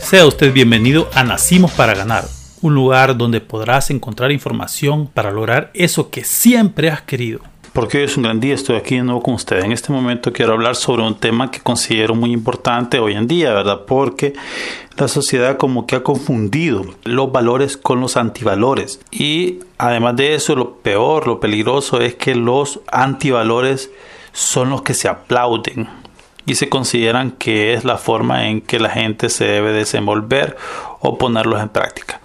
Sea usted bienvenido a Nacimos para Ganar, un lugar donde podrás encontrar información para lograr eso que siempre has querido. Porque hoy es un gran día, estoy aquí de nuevo con ustedes. En este momento quiero hablar sobre un tema que considero muy importante hoy en día, ¿verdad? Porque la sociedad como que ha confundido los valores con los antivalores. Y además de eso, lo peor, lo peligroso es que los antivalores son los que se aplauden y se consideran que es la forma en que la gente se debe desenvolver o ponerlos en práctica.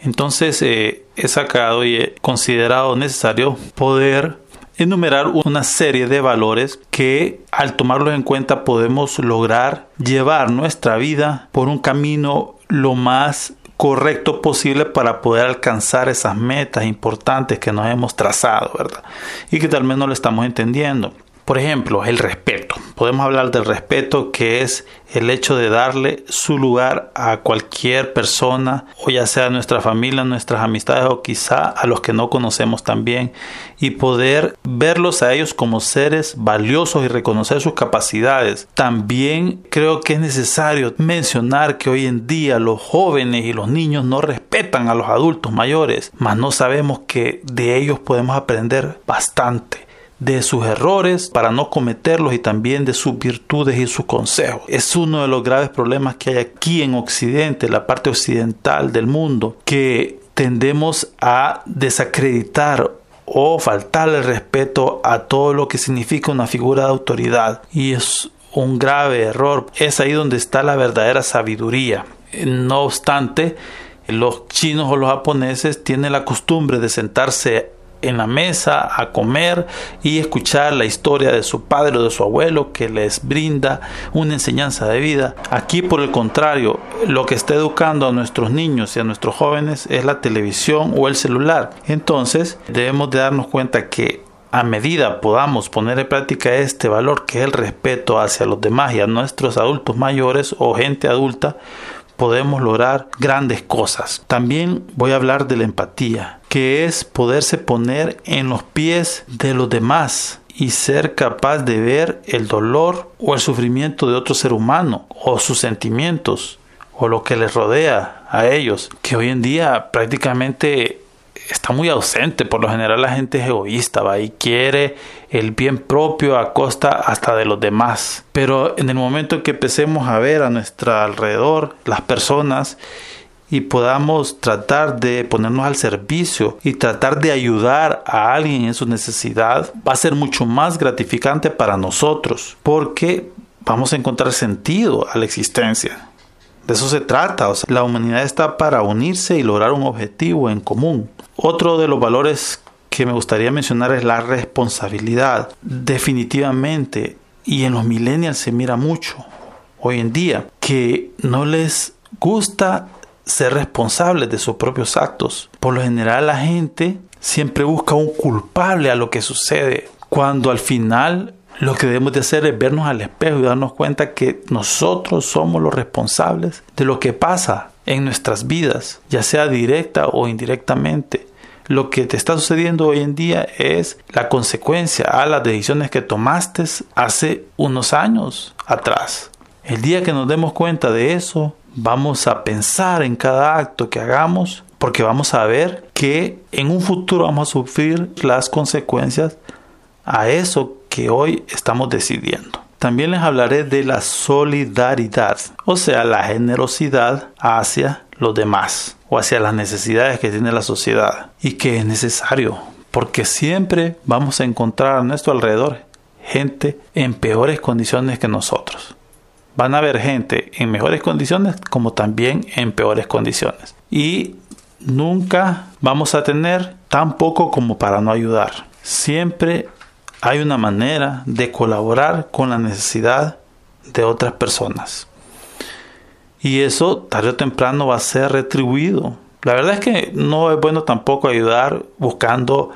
Entonces eh, he sacado y he considerado necesario poder enumerar una serie de valores que al tomarlos en cuenta podemos lograr llevar nuestra vida por un camino lo más correcto posible para poder alcanzar esas metas importantes que nos hemos trazado, ¿verdad? Y que tal vez no lo estamos entendiendo. Por ejemplo, el respeto. Podemos hablar del respeto que es el hecho de darle su lugar a cualquier persona, o ya sea nuestra familia, nuestras amistades o quizá a los que no conocemos también, y poder verlos a ellos como seres valiosos y reconocer sus capacidades. También creo que es necesario mencionar que hoy en día los jóvenes y los niños no respetan a los adultos mayores, mas no sabemos que de ellos podemos aprender bastante de sus errores para no cometerlos y también de sus virtudes y sus consejos. Es uno de los graves problemas que hay aquí en Occidente, la parte occidental del mundo, que tendemos a desacreditar o faltarle respeto a todo lo que significa una figura de autoridad. Y es un grave error. Es ahí donde está la verdadera sabiduría. No obstante, los chinos o los japoneses tienen la costumbre de sentarse en la mesa a comer y escuchar la historia de su padre o de su abuelo que les brinda una enseñanza de vida. Aquí por el contrario, lo que está educando a nuestros niños y a nuestros jóvenes es la televisión o el celular. Entonces debemos de darnos cuenta que a medida podamos poner en práctica este valor que es el respeto hacia los demás y a nuestros adultos mayores o gente adulta, podemos lograr grandes cosas. También voy a hablar de la empatía, que es poderse poner en los pies de los demás y ser capaz de ver el dolor o el sufrimiento de otro ser humano o sus sentimientos o lo que les rodea a ellos, que hoy en día prácticamente está muy ausente. Por lo general la gente es egoísta, va y quiere el bien propio a costa hasta de los demás. Pero en el momento en que empecemos a ver a nuestro alrededor las personas y podamos tratar de ponernos al servicio y tratar de ayudar a alguien en su necesidad, va a ser mucho más gratificante para nosotros porque vamos a encontrar sentido a la existencia. De eso se trata, la humanidad está para unirse y lograr un objetivo en común. Otro de los valores que me gustaría mencionar es la responsabilidad. Definitivamente, y en los millennials se mira mucho hoy en día, que no les gusta ser responsables de sus propios actos. Por lo general la gente siempre busca un culpable a lo que sucede, cuando al final lo que debemos de hacer es vernos al espejo y darnos cuenta que nosotros somos los responsables de lo que pasa en nuestras vidas, ya sea directa o indirectamente. Lo que te está sucediendo hoy en día es la consecuencia a las decisiones que tomaste hace unos años atrás. El día que nos demos cuenta de eso, vamos a pensar en cada acto que hagamos porque vamos a ver que en un futuro vamos a sufrir las consecuencias a eso que hoy estamos decidiendo. También les hablaré de la solidaridad, o sea, la generosidad hacia los demás o hacia las necesidades que tiene la sociedad y que es necesario porque siempre vamos a encontrar a nuestro alrededor gente en peores condiciones que nosotros. Van a haber gente en mejores condiciones como también en peores condiciones. Y nunca vamos a tener tan poco como para no ayudar. Siempre hay una manera de colaborar con la necesidad de otras personas. Y eso tarde o temprano va a ser retribuido. La verdad es que no es bueno tampoco ayudar buscando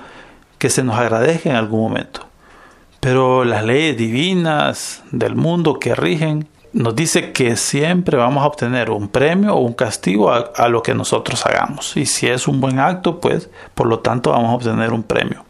que se nos agradezca en algún momento. Pero las leyes divinas del mundo que rigen nos dice que siempre vamos a obtener un premio o un castigo a, lo que nosotros hagamos. Y si es un buen acto, pues por lo tanto vamos a obtener un premio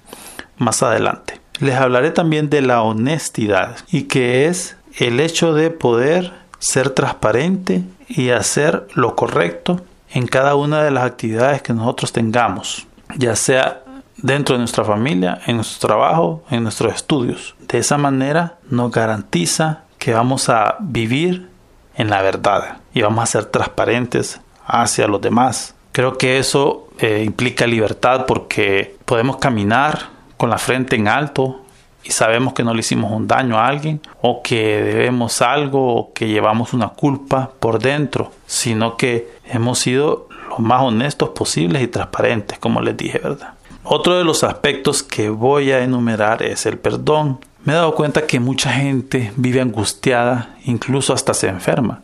más adelante. Les hablaré también de la honestidad y que es el hecho de poder ser transparente y hacer lo correcto en cada una de las actividades que nosotros tengamos, ya sea dentro de nuestra familia, en nuestro trabajo, en nuestros estudios. De esa manera nos garantiza que vamos a vivir en la verdad y vamos a ser transparentes hacia los demás. Creo que eso eh, implica libertad porque podemos caminar con la frente en alto y sabemos que no le hicimos un daño a alguien o que debemos algo o que llevamos una culpa por dentro, sino que hemos sido lo más honestos posibles y transparentes, como les dije, ¿verdad? Otro de los aspectos que voy a enumerar es el perdón. Me he dado cuenta que mucha gente vive angustiada, incluso hasta se enferma,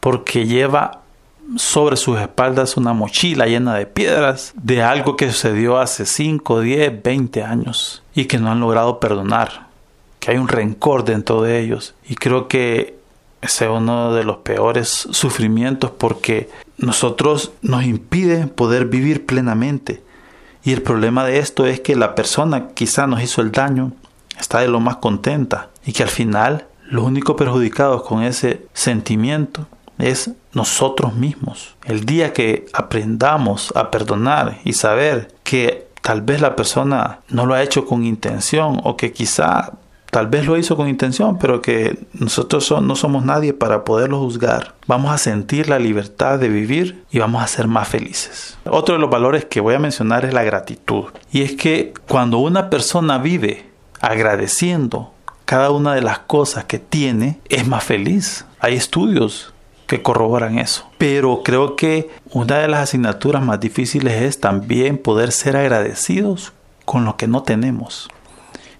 porque lleva sobre sus espaldas una mochila llena de piedras de algo que sucedió hace 5, 10, 20 años y que no han logrado perdonar, que hay un rencor dentro de ellos. Y creo que ese es uno de los peores sufrimientos porque nosotros nos impide poder vivir plenamente. Y el problema de esto es que la persona quizá nos hizo el daño está de lo más contenta y que al final los únicos perjudicados con ese sentimiento es nosotros mismos. El día que aprendamos a perdonar y saber que tal vez la persona no lo ha hecho con intención o que quizá tal vez lo hizo con intención, pero que nosotros no somos nadie para poderlo juzgar. Vamos a sentir la libertad de vivir y vamos a ser más felices. Otro de los valores que voy a mencionar es la gratitud. Y es que cuando una persona vive agradeciendo cada una de las cosas que tiene, es más feliz. Hay estudios que corroboran eso. Pero creo que una de las asignaturas más difíciles es también poder ser agradecidos con lo que no tenemos.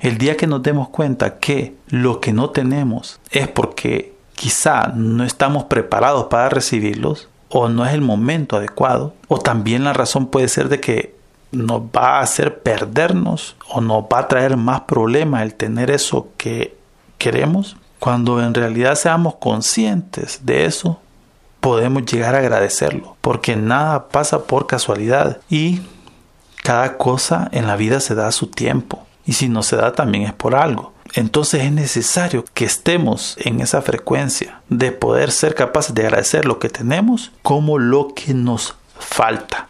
El día que nos demos cuenta que lo que no tenemos es porque quizá no estamos preparados para recibirlos o no es el momento adecuado o también la razón puede ser de que nos va a hacer perdernos o nos va a traer más problemas el tener eso que queremos cuando en realidad seamos conscientes de eso, podemos llegar a agradecerlo, porque nada pasa por casualidad y cada cosa en la vida se da a su tiempo. Y si no se da también es por algo. Entonces es necesario que estemos en esa frecuencia de poder ser capaces de agradecer lo que tenemos como lo que nos falta.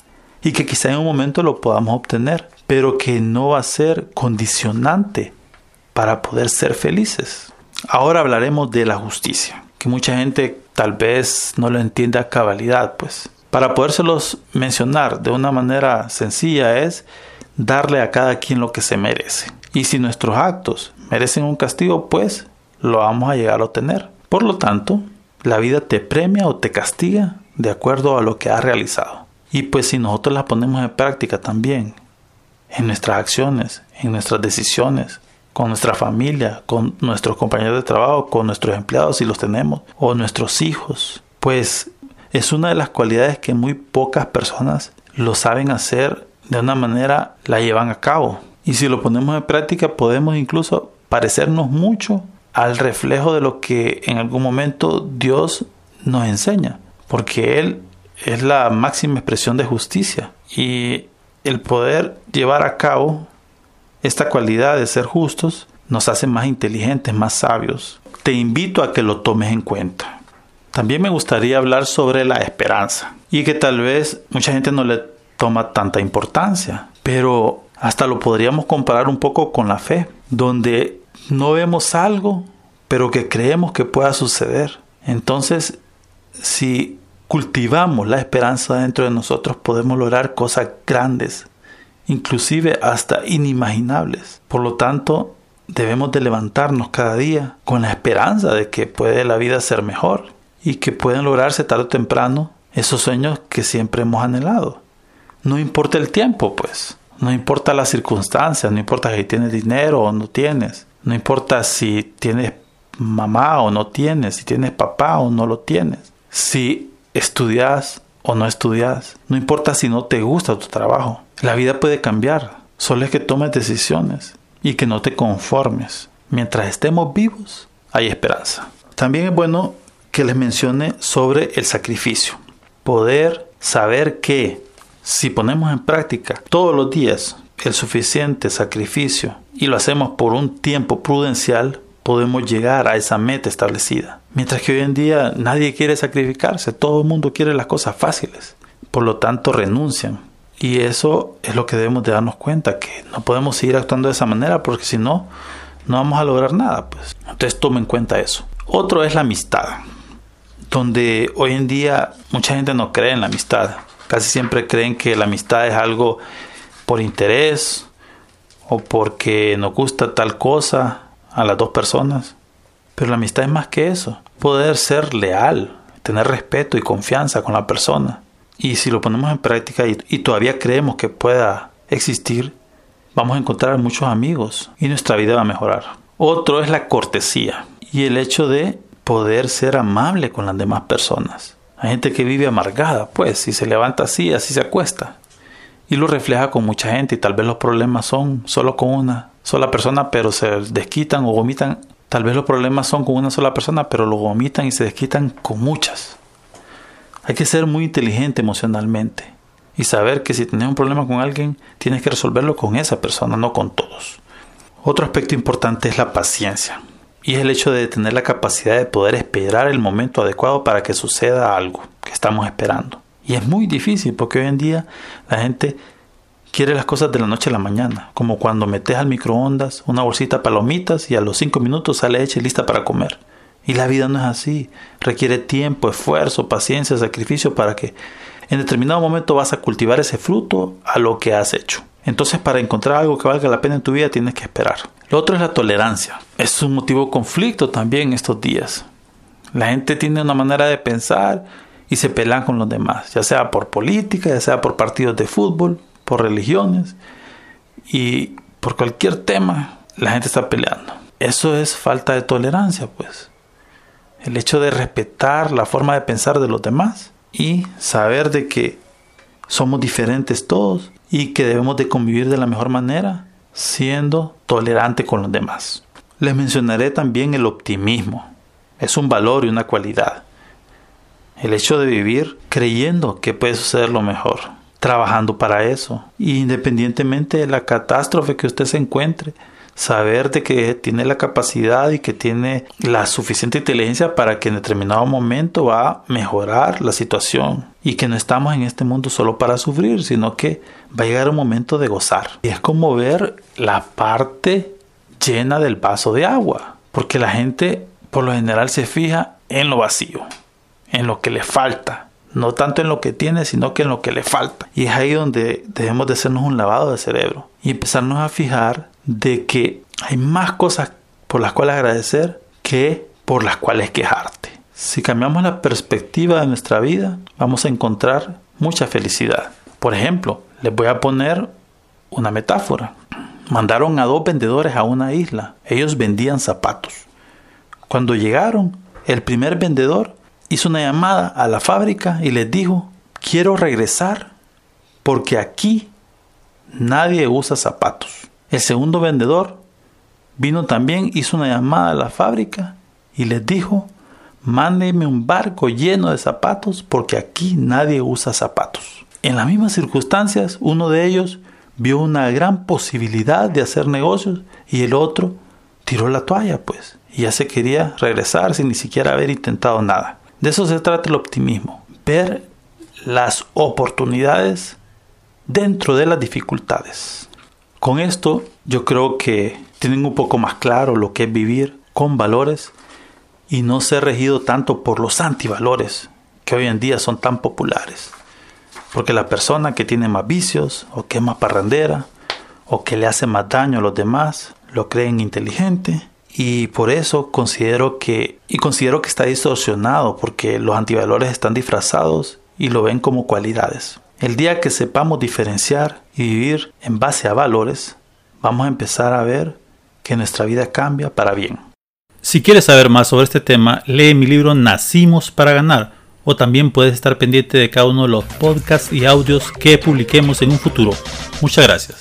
Y que quizá en un momento lo podamos obtener, pero que no va a ser condicionante para poder ser felices. Ahora hablaremos de la justicia, que mucha gente tal vez no lo entiende a cabalidad, pues. Para podérselos mencionar de una manera sencilla es darle a cada quien lo que se merece. Y si nuestros actos merecen un castigo, pues lo vamos a llegar a obtener. Por lo tanto, la vida te premia o te castiga de acuerdo a lo que has realizado. Y pues si nosotros las ponemos en práctica también, en nuestras acciones, en nuestras decisiones, con nuestra familia, con nuestros compañeros de trabajo, con nuestros empleados si los tenemos, o nuestros hijos. Pues es una de las cualidades que muy pocas personas lo saben hacer de una manera, la llevan a cabo. Y si lo ponemos en práctica podemos incluso parecernos mucho al reflejo de lo que en algún momento Dios nos enseña, porque Él es la máxima expresión de justicia y el poder llevar a cabo esta cualidad de ser justos nos hace más inteligentes, más sabios. Te invito a que lo tomes en cuenta. También me gustaría hablar sobre la esperanza y que tal vez mucha gente no le toma tanta importancia, pero hasta lo podríamos comparar un poco con la fe, donde no vemos algo, pero que creemos que pueda suceder. Entonces, si cultivamos la esperanza dentro de nosotros, podemos lograr cosas grandes, inclusive hasta inimaginables. Por lo tanto, debemos de levantarnos cada día con la esperanza de que puede la vida ser mejor y que pueden lograrse tarde o temprano esos sueños que siempre hemos anhelado. No importa el tiempo, pues. No importa las circunstancias, no importa si tienes dinero o no tienes. No importa si tienes mamá o no tienes, si tienes papá o no lo tienes. Si estudias o no estudias. No importa si no te gusta tu trabajo. La vida puede cambiar. Solo es que tomes decisiones y que no te conformes. Mientras estemos vivos, hay esperanza. También es bueno que les mencione sobre el sacrificio. Poder saber que si ponemos en práctica todos los días el suficiente sacrificio y lo hacemos por un tiempo prudencial, podemos llegar a esa meta establecida. Mientras que hoy en día nadie quiere sacrificarse, todo el mundo quiere las cosas fáciles. Por lo tanto, renuncian. Y eso es lo que debemos de darnos cuenta, que no podemos seguir actuando de esa manera porque si no, no vamos a lograr nada. Pues. Entonces tomen en cuenta eso. Otro es la amistad, donde hoy en día mucha gente no cree en la amistad. Casi siempre creen que la amistad es algo por interés o porque nos gusta tal cosa a las dos personas. Pero la amistad es más que eso. Poder ser leal, tener respeto y confianza con la persona. Y si lo ponemos en práctica y, todavía creemos que pueda existir, vamos a encontrar muchos amigos y nuestra vida va a mejorar. Otro es la cortesía y el hecho de poder ser amable con las demás personas. Hay gente que vive amargada, pues, si se levanta así, así se acuesta. Y lo refleja con mucha gente y tal vez los problemas son solo con una sola persona, pero se desquitan o vomitan. Tal vez los problemas son con una sola persona, pero lo vomitan y se desquitan con muchas. Hay que ser muy inteligente emocionalmente y saber que si tienes un problema con alguien, tienes que resolverlo con esa persona, no con todos. Otro aspecto importante es la paciencia y es el hecho de tener la capacidad de poder esperar el momento adecuado para que suceda algo que estamos esperando. Y es muy difícil porque hoy en día la gente quiere las cosas de la noche a la mañana, como cuando metes al microondas una bolsita de palomitas y a los 5 minutos sale hecha y lista para comer. Y la vida no es así, requiere tiempo, esfuerzo, paciencia, sacrificio para que en determinado momento vas a cultivar ese fruto a lo que has hecho. Entonces para encontrar algo que valga la pena en tu vida tienes que esperar. Lo otro es la tolerancia. Es un motivo de conflicto también estos días. La gente tiene una manera de pensar y se pelean con los demás, ya sea por política, ya sea por partidos de fútbol, por religiones y por cualquier tema la gente está peleando. Eso es falta de tolerancia, pues. El hecho de respetar la forma de pensar de los demás y saber de que somos diferentes todos y que debemos de convivir de la mejor manera siendo tolerante con los demás. Les mencionaré también el optimismo. Es un valor y una cualidad. El hecho de vivir creyendo que puede suceder lo mejor, trabajando para eso, independientemente de la catástrofe que usted se encuentre, saber de que tiene la capacidad y que tiene la suficiente inteligencia para que en determinado momento va a mejorar la situación y que no estamos en este mundo solo para sufrir, sino que va a llegar un momento de gozar. Y es como ver la parte llena del vaso de agua, porque la gente por lo general se fija en lo vacío, en lo que le falta, no tanto en lo que tiene, sino que en lo que le falta. Y es ahí donde debemos de hacernos un lavado de cerebro y empezarnos a fijar de que hay más cosas por las cuales agradecer que por las cuales quejarte. Si cambiamos la perspectiva de nuestra vida, vamos a encontrar mucha felicidad. Por ejemplo, les voy a poner una metáfora. Mandaron a dos vendedores a una isla. Ellos vendían zapatos. Cuando llegaron, el primer vendedor hizo una llamada a la fábrica y les dijo, quiero regresar porque aquí nadie usa zapatos. El segundo vendedor vino también, hizo una llamada a la fábrica y les dijo, mándeme un barco lleno de zapatos porque aquí nadie usa zapatos. En las mismas circunstancias, uno de ellos vio una gran posibilidad de hacer negocios y el otro tiró la toalla, pues, y ya se quería regresar sin ni siquiera haber intentado nada. De eso se trata el optimismo, ver las oportunidades dentro de las dificultades. Con esto yo creo que tienen un poco más claro lo que es vivir con valores y no ser regido tanto por los antivalores que hoy en día son tan populares. Porque la persona que tiene más vicios o que es más parrandera o que le hace más daño a los demás lo creen inteligente y por eso considero que y considero que está distorsionado porque los antivalores están disfrazados y lo ven como cualidades. El día que sepamos diferenciar y vivir en base a valores, vamos a empezar a ver que nuestra vida cambia para bien. Si quieres saber más sobre este tema, lee mi libro Nacimos para ganar o también puedes estar pendiente de cada uno de los podcasts y audios que publiquemos en un futuro. Muchas gracias.